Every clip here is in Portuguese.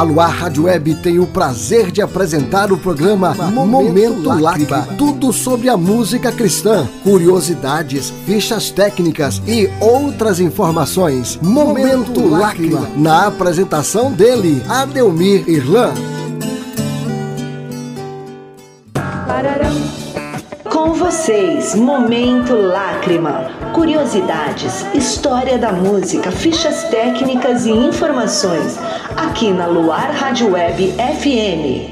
A Luar Rádio Web tem o prazer de apresentar o programa Momento Lágrima. Tudo sobre a música cristã, curiosidades, fichas técnicas e outras informações. Momento Lágrima. Na apresentação dele, Adelmir Irlan. Com vocês, Momento Lágrima. Curiosidades, história da música, fichas técnicas e informações. Aqui na Luar Rádio Web FM.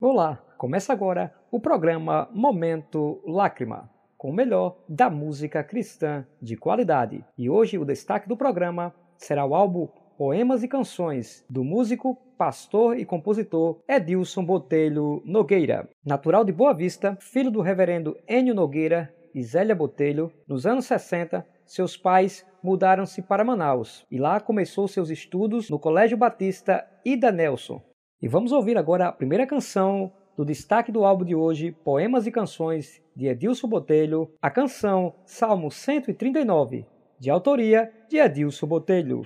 Olá, começa agora o programa Momento Lágrima, com o melhor da música cristã de qualidade. E hoje o destaque do programa será o álbum Poemas e Canções, do músico, pastor e compositor Edilson Botelho Nogueira. Natural de Boa Vista, filho do reverendo Enio Nogueira e Zélia Botelho, nos anos 60, seus pais mudaram-se para Manaus e lá começou seus estudos no Colégio Batista Ida Nelson. E vamos ouvir agora a primeira canção do destaque do álbum de hoje, Poemas e Canções, de Edilson Botelho, a canção Salmo 139, de autoria de Edilson Botelho.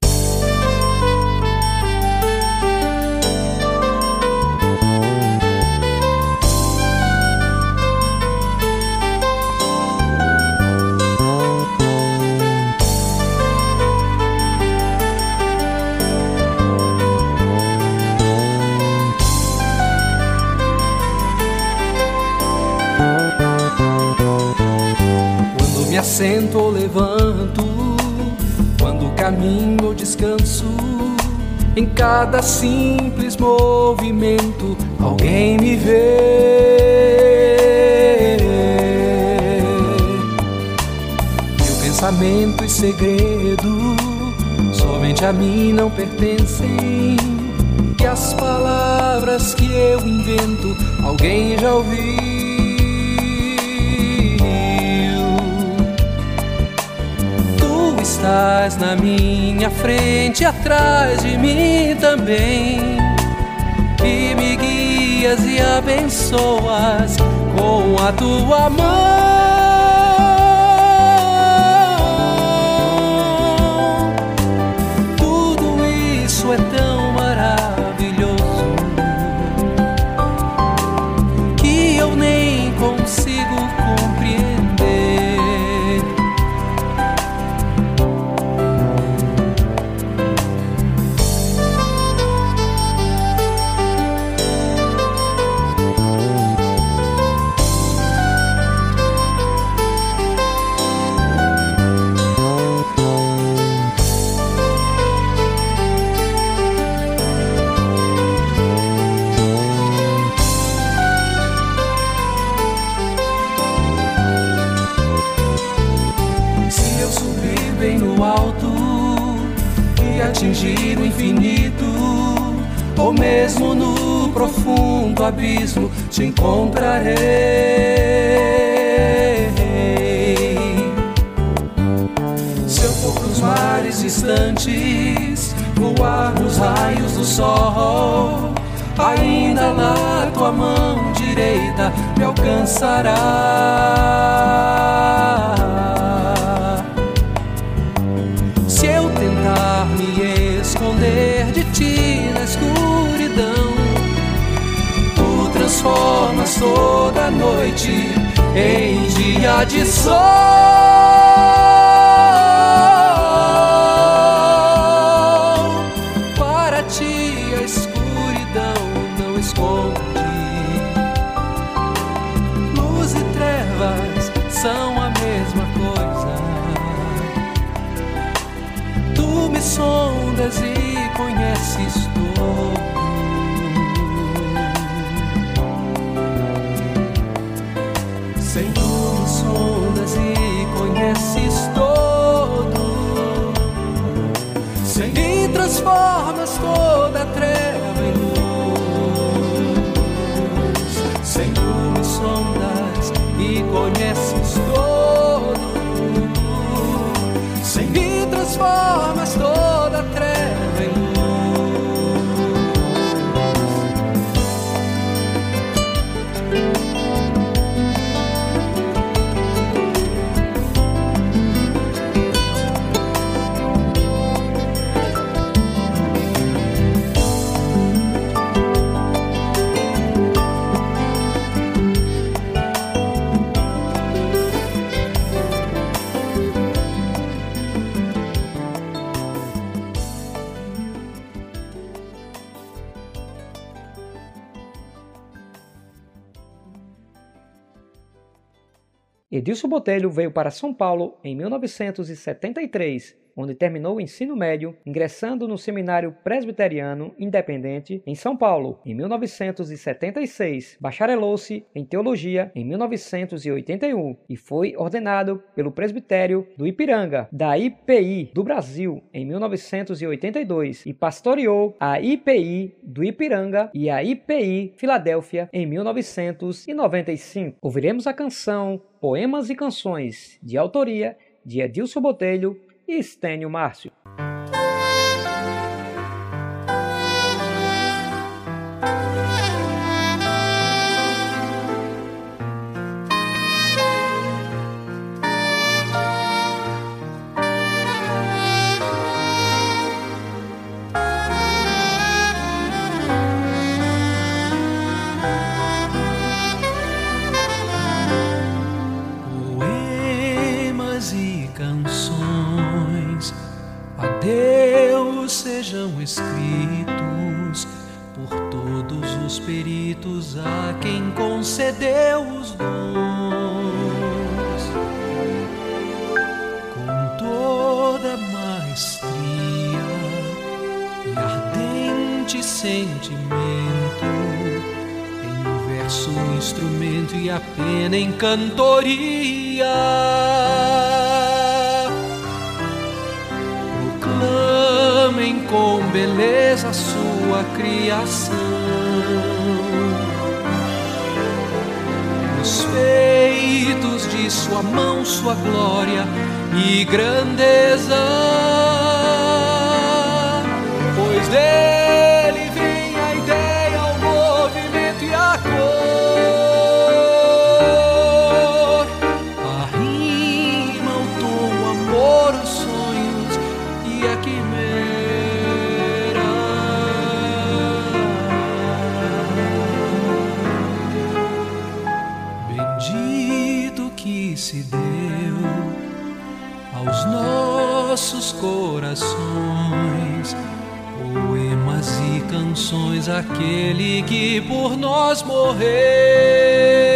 Assento ou levanto, quando caminho ou descanso, em cada simples movimento alguém me vê. Meu pensamento e segredo somente a mim não pertencem. E as palavras que eu invento alguém já ouviu. Estás na minha frente, atrás de mim também. E me guias e abençoas com a tua mão. Profundo abismo te encontrarei. Se eu for pros mares distantes, voar nos raios do sol, ainda lá tua mão direita me alcançará. Se eu tentar me esconder transformas toda noite em dia de sol. Transformas toda treva em luz. Tu me sondas e conheces todo. Sem mim transformas Edilson Botelho veio para São Paulo em 1973 onde terminou o ensino médio, ingressando no Seminário Presbiteriano Independente em São Paulo em 1976. Bacharelou-se em teologia em 1981 e foi ordenado pelo presbitério do Ipiranga, da IPI do Brasil, em 1982 e pastoreou a IPI do Ipiranga e a IPI Filadélfia em 1995. Ouviremos a canção Poemas e Canções, de autoria de Edilson Botelho e Estênio Márcio. Os dons. Com toda maestria e ardente sentimento, em verso, instrumento e a pena em cantoria proclamem com beleza sua criação. Feitos de sua mão, sua glória e grandeza, pois dele nossos corações poemas e canções aquele que por nós morreu.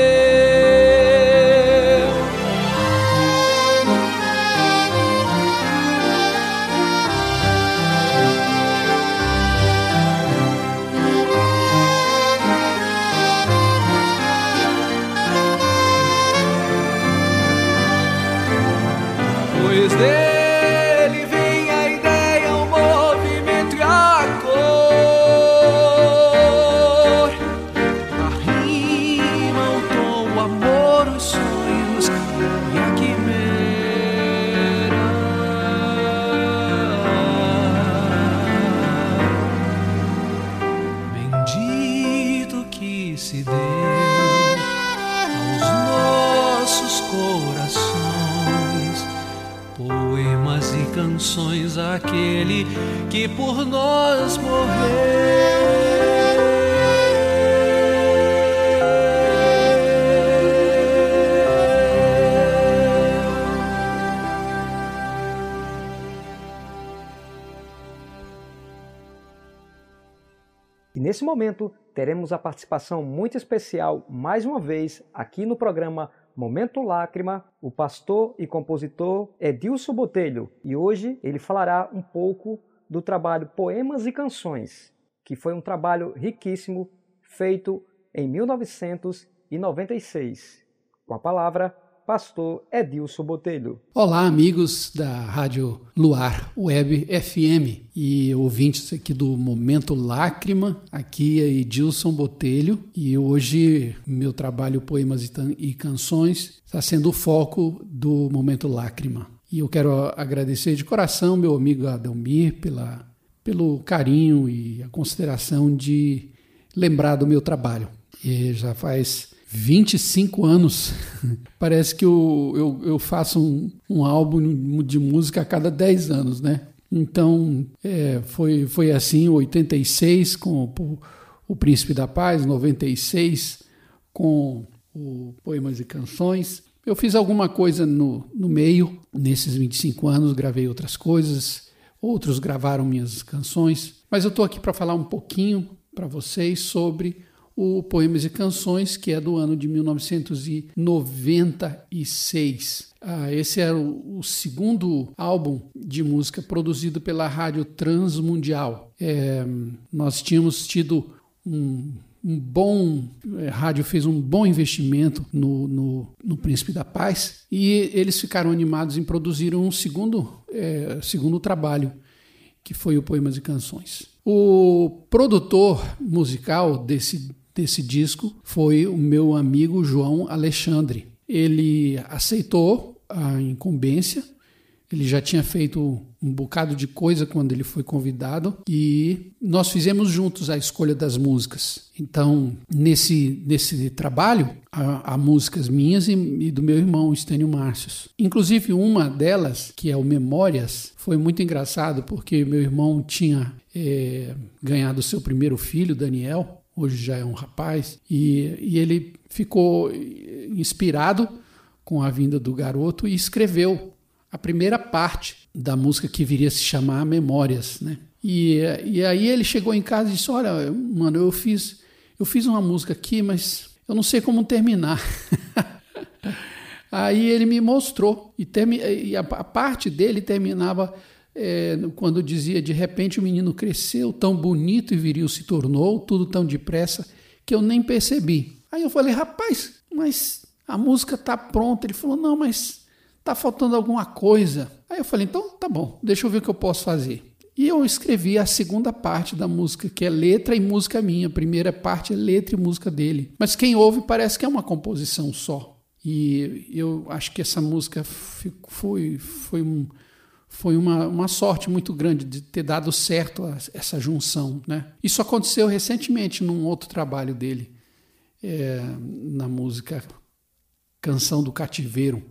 Nesse momento teremos a participação muito especial, mais uma vez, aqui no programa Momento Lágrima, o pastor e compositor Edilson Botelho. E hoje ele falará um pouco do trabalho Poemas e Canções, que foi um trabalho riquíssimo feito em 1996. Com a palavra, pastor Edilson Botelho. Olá, amigos da Rádio Luar Web FM e ouvintes aqui do Momento Lágrima. Aqui é Edilson Botelho e hoje meu trabalho Poemas e, Canções está sendo o foco do Momento Lágrima. E eu quero agradecer de coração meu amigo Adalmir pela, pelo carinho e a consideração de lembrar do meu trabalho. E já faz 25 anos. Parece que eu, eu, eu faço um, um álbum de música a cada 10 anos, né? Então, é, foi, foi assim, 86 com o, o Príncipe da Paz, 96 com o Poemas e Canções. Eu fiz alguma coisa no, no meio, nesses 25 anos, gravei outras coisas, outros gravaram minhas canções, mas eu estou aqui para falar um pouquinho para vocês sobre o Poemas e Canções, que é do ano de 1996. Ah, esse era o, segundo álbum de música produzido pela Rádio Transmundial. É, nós tínhamos tido um, um bom. A é, rádio fez um bom investimento no, no, no, Príncipe da Paz e eles ficaram animados em produzir um segundo, é, segundo trabalho, que foi o Poemas e Canções. O produtor musical desse desse disco foi o meu amigo João Alexandre. Ele aceitou a incumbência, ele já tinha feito um bocado de coisa quando ele foi convidado e nós fizemos juntos a escolha das músicas. Então, nesse, nesse trabalho, há, há músicas minhas e, e, do meu irmão, Estênio Márcios. Inclusive, uma delas, que é o Memórias, foi muito engraçado porque meu irmão tinha é, ganhado seu primeiro filho, Daniel, hoje já é um rapaz, e, e ele ficou inspirado com a vinda do garoto e escreveu a primeira parte da música que viria a se chamar Memórias, né? E, e aí ele chegou em casa e disse: Olha, mano, eu fiz, eu fiz uma música aqui, mas eu não sei como terminar. aí ele me mostrou e, termi, e a, a parte dele terminava é, quando dizia de repente o menino cresceu, tão bonito e viril se tornou, tudo tão depressa que eu nem percebi. Aí eu falei, rapaz, mas a música tá pronta. Ele falou, não, mas tá faltando alguma coisa. Aí eu falei, então tá bom, deixa eu ver o que eu posso fazer. E eu escrevi a segunda parte da música, que é letra e música minha. A primeira parte é letra e música dele. Mas quem ouve parece que é uma composição só. E eu acho que essa música foi, foi um foi uma, uma sorte muito grande de ter dado certo essa junção. Né? Isso aconteceu recentemente num outro trabalho dele, é, na música Canção do Cativeiro,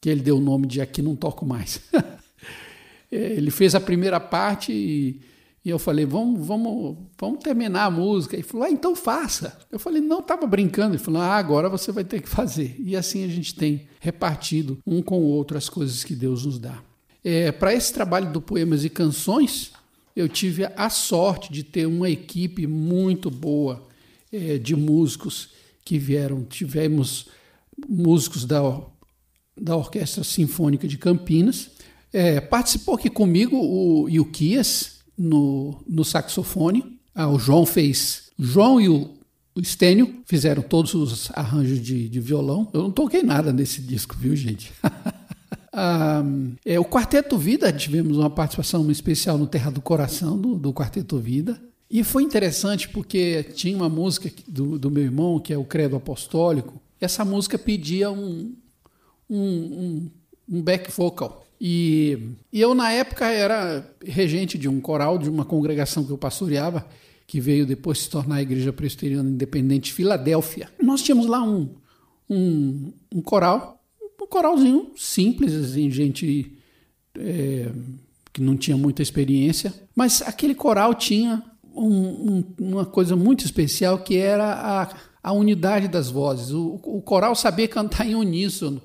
que ele deu o nome de Aqui Não Toco Mais. é, ele fez a primeira parte e, e, eu falei, vamos, vamos, vamos terminar a música. Ele falou, ah, então faça. Eu falei, não, estava brincando. Ele falou, ah, agora você vai ter que fazer. E assim a gente tem repartido um com o outro as coisas que Deus nos dá. É, Para esse trabalho do Poemas e Canções, eu tive a sorte de ter uma equipe muito boa é, de músicos que vieram. Tivemos músicos da, da Orquestra Sinfônica de Campinas. É, participou aqui comigo o Yukias no, no saxofone. Ah, o João fez. João e o, o Stênio fizeram todos os arranjos de, de violão. Eu não toquei nada nesse disco, viu, gente? Ah, é, o Quarteto Vida, tivemos uma participação especial no Terra do Coração do, do Quarteto Vida. E foi interessante porque tinha uma música do, do meu irmão, que é o Credo Apostólico. Essa música pedia um, um, um, um back vocal. E, e, eu, na época, era regente de um coral, de uma congregação que eu pastoreava, que veio depois se tornar a Igreja Presbiteriana Independente de Filadélfia. Nós tínhamos lá um, um, um coral coralzinho simples, assim, gente é, que não tinha muita experiência, mas aquele coral tinha um, um, uma coisa muito especial que era a, a unidade das vozes. O, o coral sabia cantar em uníssono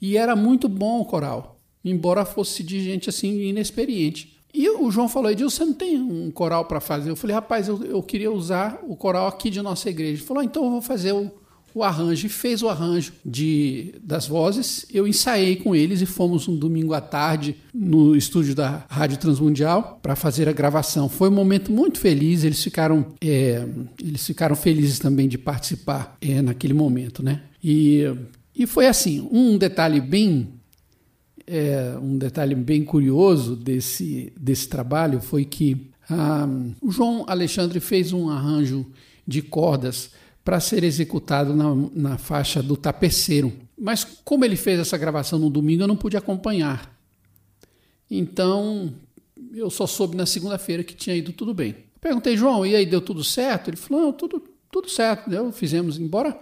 e era muito bom o coral, embora fosse de gente assim inexperiente. E o João falou, Edilson, você não tem um coral para fazer? Eu falei, rapaz, eu, eu queria usar o coral aqui de nossa igreja. Ele falou, então eu vou fazer o, o arranjo fez o arranjo de, das vozes. Eu ensaiei com eles e fomos um domingo à tarde no estúdio da Rádio Transmundial para fazer a gravação. Foi um momento muito feliz, eles ficaram, é, eles ficaram felizes também de participar é, naquele momento. Né? E, e foi assim, um detalhe bem é, um detalhe bem curioso desse, desse trabalho foi que ah, o João Alexandre fez um arranjo de cordas para ser executado na, na faixa do tapeceiro. Mas como ele fez essa gravação no domingo, eu não pude acompanhar. Então, eu só soube na segunda-feira que tinha ido tudo bem. Perguntei, João, e aí deu tudo certo? Ele falou, não, tudo, tudo certo, deu, fizemos, embora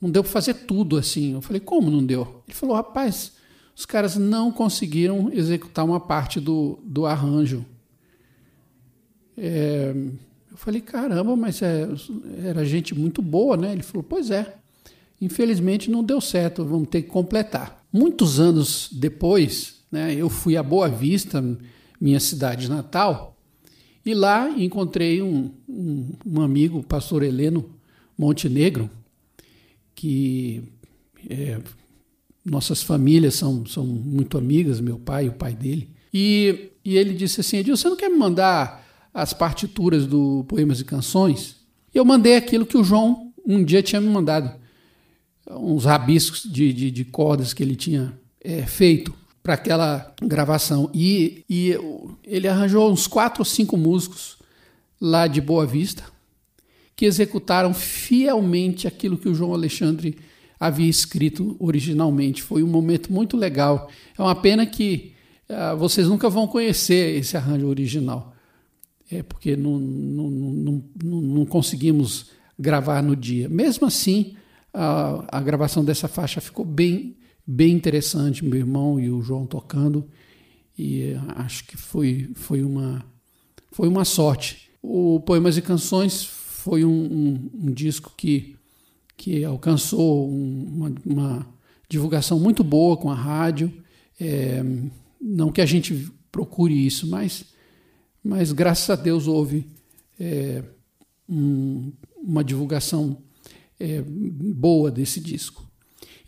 não deu para fazer tudo assim. Eu falei, como não deu? Ele falou, rapaz, os caras não conseguiram executar uma parte do, do arranjo. É, eu falei, caramba, mas é, era gente muito boa, né? Ele falou, pois é. Infelizmente não deu certo, vamos ter que completar. Muitos anos depois, né, eu fui a Boa Vista, minha cidade natal, e lá encontrei um, um, um amigo, o pastor Heleno Montenegro, que é, nossas famílias são, são muito amigas, meu pai e o pai dele. E, e ele disse assim: Edil, você não quer me mandar as partituras do Poemas e Canções? Eu mandei aquilo que o João um dia tinha me mandado, uns rabiscos de, de, de cordas que ele tinha é, feito para aquela gravação. E, e ele arranjou uns quatro ou cinco músicos lá de Boa Vista que executaram fielmente aquilo que o João Alexandre havia escrito originalmente. Foi um momento muito legal. É uma pena que uh, vocês nunca vão conhecer esse arranjo original, é porque não, não, não, não, conseguimos gravar no dia. Mesmo assim, a, a gravação dessa faixa ficou bem, bem interessante. Meu irmão e o João tocando, e acho que foi, foi, uma, foi uma sorte. O Poemas e Canções foi um, um, um disco que que alcançou uma, uma, divulgação muito boa com a rádio. É, não que a gente procure isso, mas, mas graças a Deus houve é, um, uma divulgação é, boa desse disco.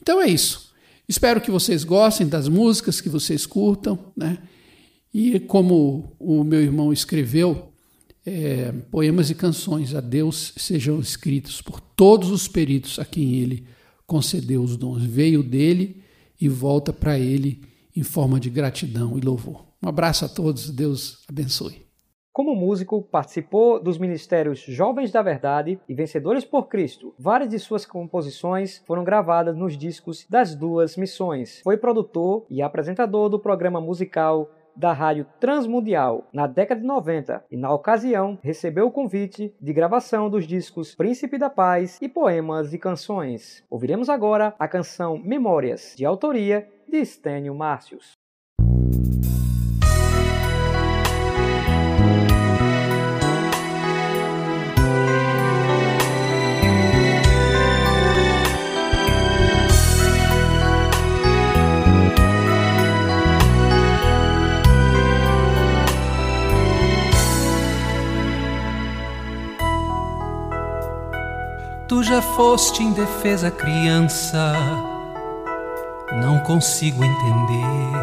Então é isso. Espero que vocês gostem das músicas, que vocês curtam, né? E como o meu irmão escreveu, é, poemas e canções a Deus sejam escritos por todos os peritos a quem ele concedeu os dons. Veio dele e volta para ele em forma de gratidão e louvor. Um abraço a todos, Deus abençoe. Como músico, participou dos ministérios Jovens da Verdade e Vencedores por Cristo. Várias de suas composições foram gravadas nos discos das duas missões. Foi produtor e apresentador do programa musical da Rádio Transmundial na década de 90 e, na ocasião, recebeu o convite de gravação dos discos Príncipe da Paz e Poemas e Canções. Ouviremos agora a canção Memórias, de autoria de Stênio Márcios. Já foste indefesa criança, não consigo entender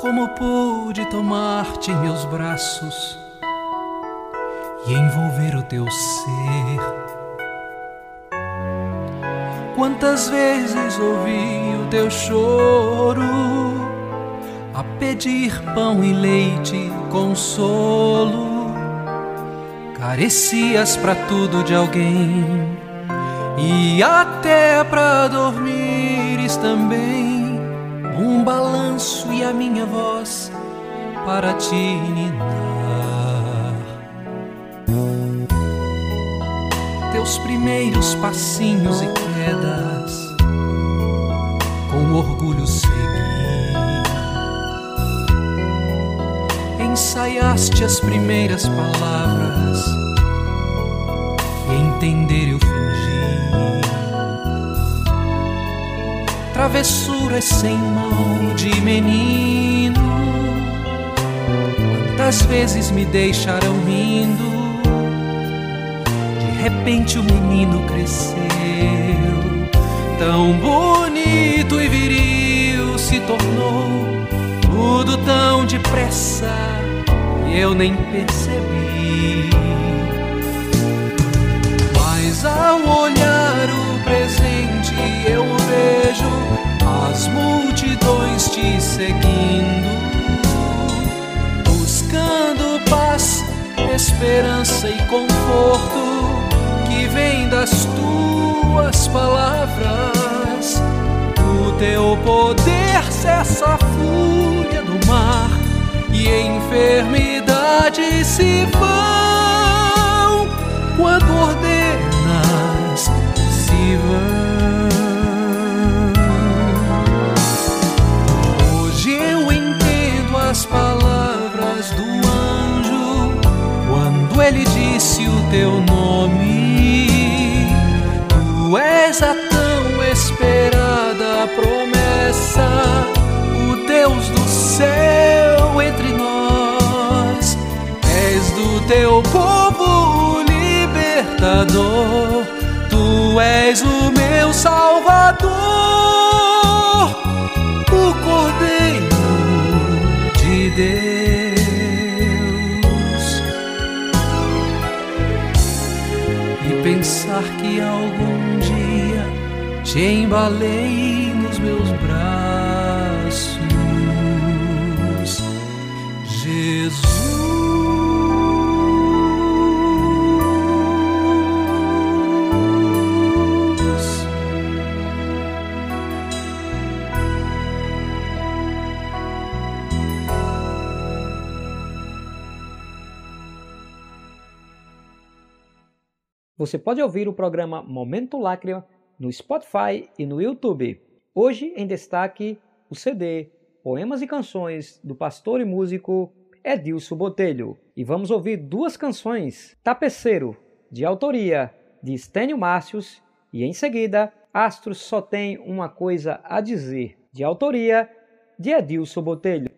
como pude tomar-te em meus braços e envolver o teu ser. Quantas vezes ouvi o teu choro a pedir pão e leite, consolo Carecias para tudo de alguém e até para dormires também. Um balanço e a minha voz para te ninar. Teus primeiros passinhos e quedas, com orgulho seguir. Ensaiaste as primeiras palavras entender eu fingi. Travessuras sem mal de menino. Quantas vezes me deixaram rindo? De repente o menino cresceu, tão bonito e viril se tornou. Tudo tão depressa eu nem percebi ao olhar o presente eu vejo as multidões te seguindo, buscando paz, esperança e conforto que vem das tuas palavras. O teu poder cessa a fúria do mar e enfermidades se vão quando ordenas Hoje eu entendo as palavras do anjo quando ele disse o teu nome. Teu povo livre Criador, tu és o meu Salvador, o Cordeiro de Deus. E pensar que algum dia te embalei nos meus braços, Você pode ouvir o programa Momento Lágrima no Spotify e no YouTube. Hoje em destaque o CD Poemas e Canções do pastor e músico Edilson Botelho. E vamos ouvir duas canções: Tapeceiro, de autoria de Estênio Márcios, e em seguida Astros Só Tem Uma Coisa a Dizer, de autoria de Edilson Botelho.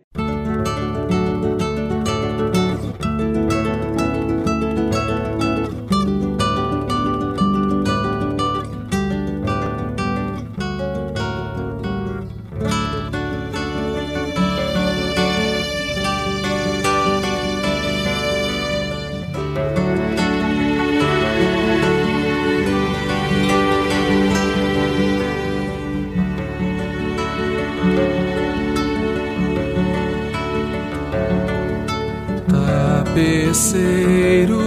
Tapeceiro,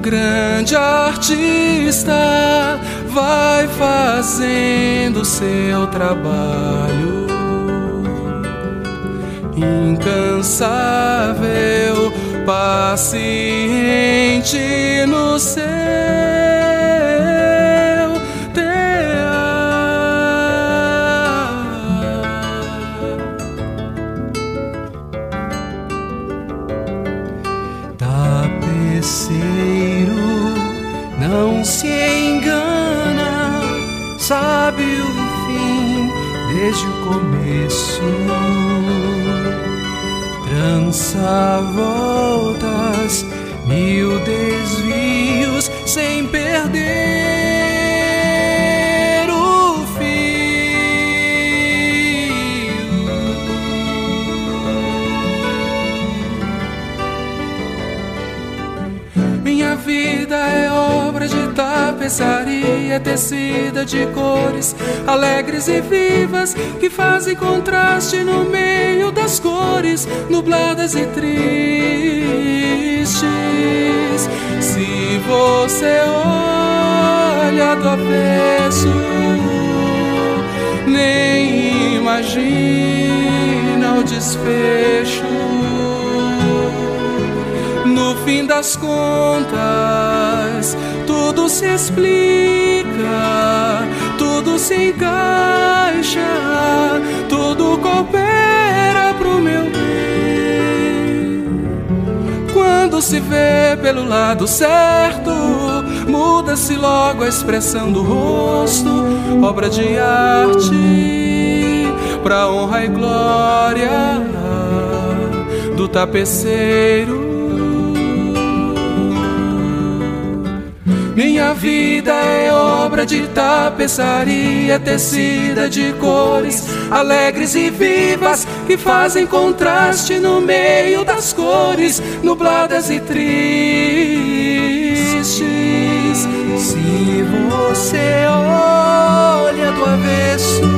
grande artista, vai fazendo seu trabalho. Incansável, paciente no céu. Desde o começo. Trança voltas, mil desvios sem perder tapeçaria tecida de cores alegres e vivas que fazem contraste no meio das cores nubladas e tristes. Se você olha do avesso, nem imagina o desfecho. No fim das contas, tudo se explica, tudo se encaixa, tudo coopera pro meu bem. Quando se vê pelo lado certo, muda-se logo a expressão do rosto, obra de arte, pra honra e glória do tapeceiro Minha vida é obra de tapeçaria tecida de cores alegres e vivas que fazem contraste no meio das cores nubladas e tristes. Se você olha do avesso,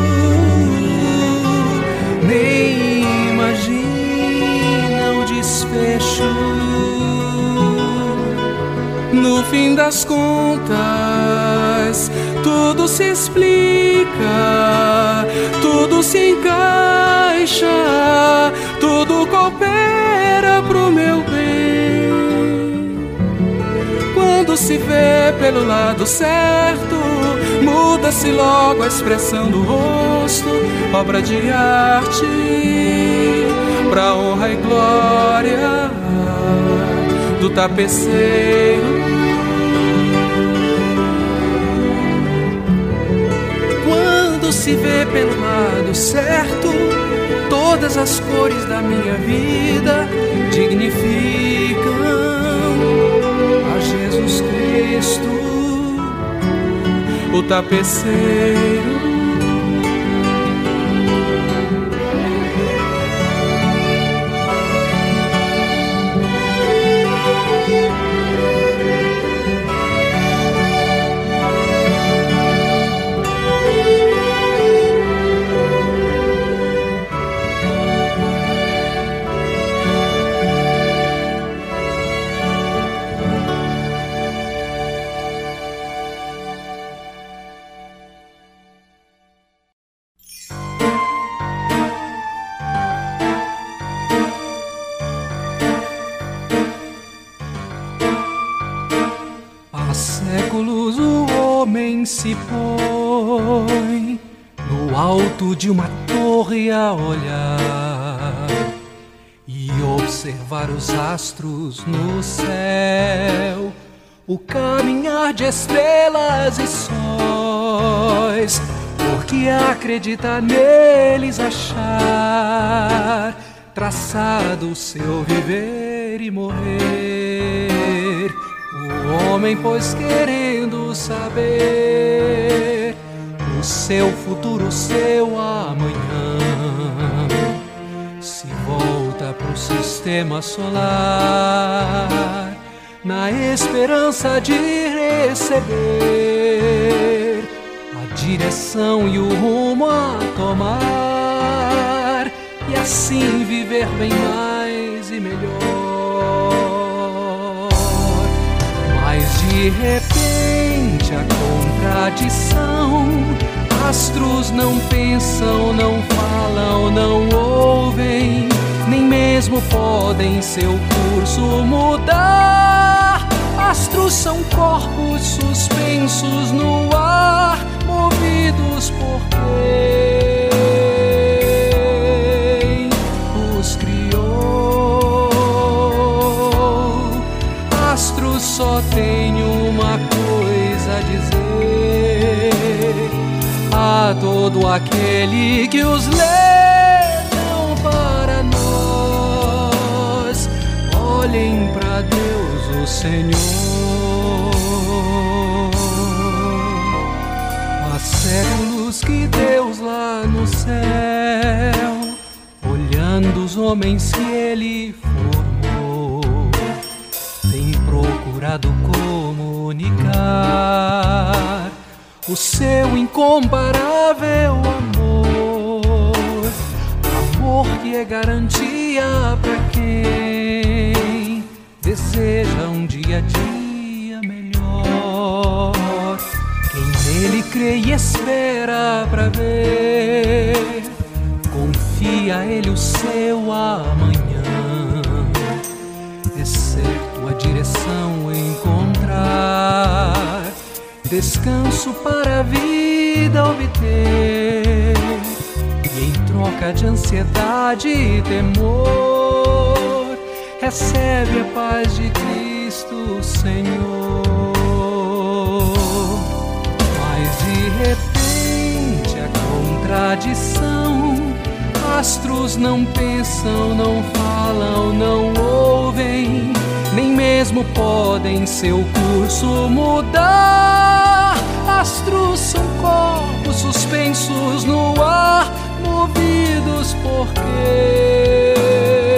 nem imagina o desfecho. No fim das contas, tudo se explica, tudo se encaixa, tudo coopera pro meu bem. Quando se vê pelo lado certo, muda-se logo a expressão do rosto, obra de arte, pra honra e glória do tapeceiro. se vê pelo lado certo, todas as cores da minha vida dignificam a Jesus Cristo, o tapeceiro. Estrelas e sóis, porque acredita neles achar traçado seu viver e morrer. O homem, pois querendo saber o seu futuro, o seu amanhã, se volta pro sistema solar na esperança de receber a direção e o rumo a tomar e assim viver bem mais e melhor. De repente a contradição. Astros não pensam, não falam, não ouvem, nem mesmo podem seu curso mudar. Astros são corpos suspensos no ar, movidos por quem os criou. Astros só têm a todo aquele que os levam para nós. Olhem Senhor. Há séculos que Deus lá no céu, olhando os homens que Ele formou, tem procurado comunicar o seu incomparável amor, amor que é garantia para quem deseja dia a dia melhor. Quem nele crê e espera para ver, confia a ele o seu amanhã. É certo a direção encontrar descanso para a vida obter. E em troca de ansiedade e temor, recebe a paz de Cristo, Senhor. Mas de repente a contradição. Astros não pensam, não falam, não ouvem, nem mesmo podem seu curso mudar astros são corpos suspensos no ar, movidos por quem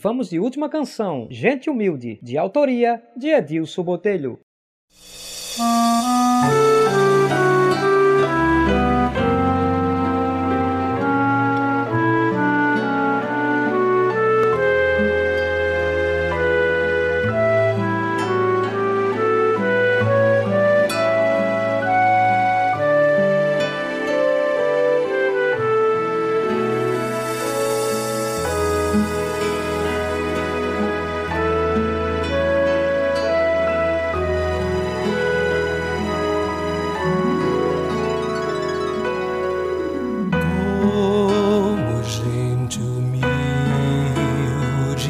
vamos de última canção, Gente Humilde, de autoria de Edilson Botelho.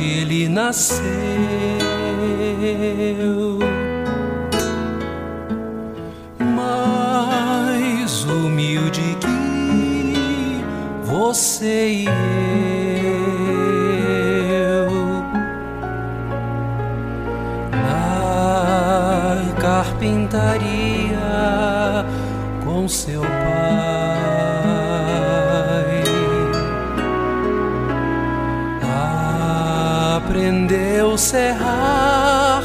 Ele nasceu. Mais humilde que você e eu. Na carpintaria com seu aprendeu serrar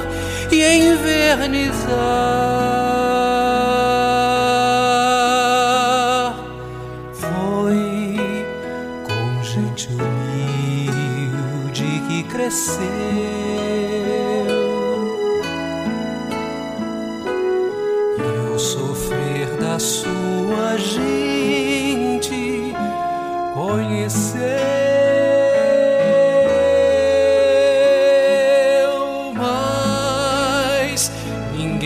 e envernizar.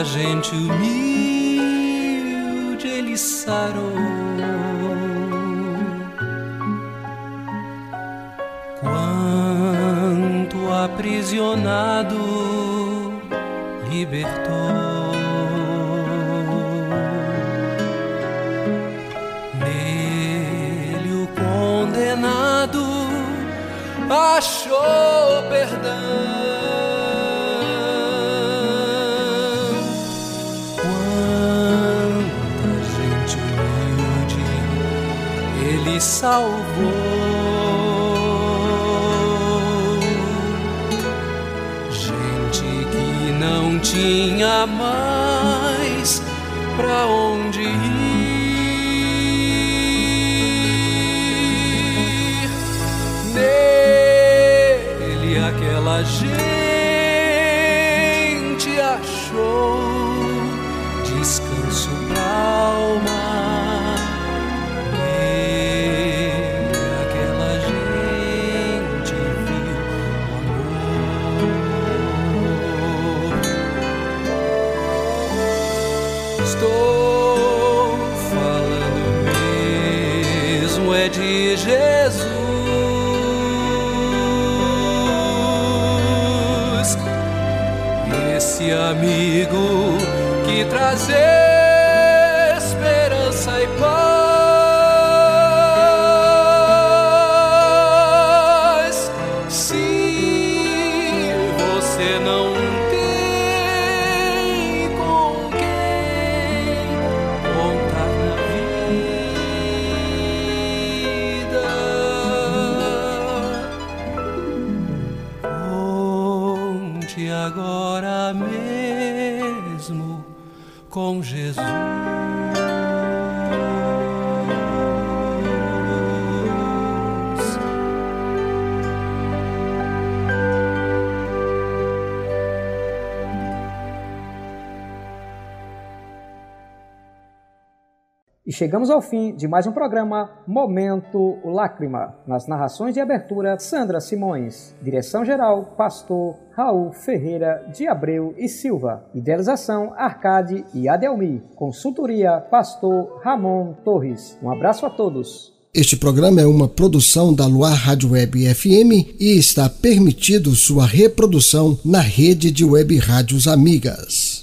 Quanta gente humilde ele sarou. aprisionado libertou. Nele o condenado achou perdão. Ele salvou. tinha mais pra onde ir. Nele aquela gente que E chegamos ao fim de mais um programa Momento Lágrima. Nas narrações de abertura, Sandra Simões. Direção geral, Pastor Raul Ferreira de Abreu e Silva. Idealização, Arcade e Adelmi. Consultoria, Pastor Ramon Torres. Um abraço a todos. Este programa é uma produção da Luar Rádio Web FM e está permitido sua reprodução na rede de web rádios amigas.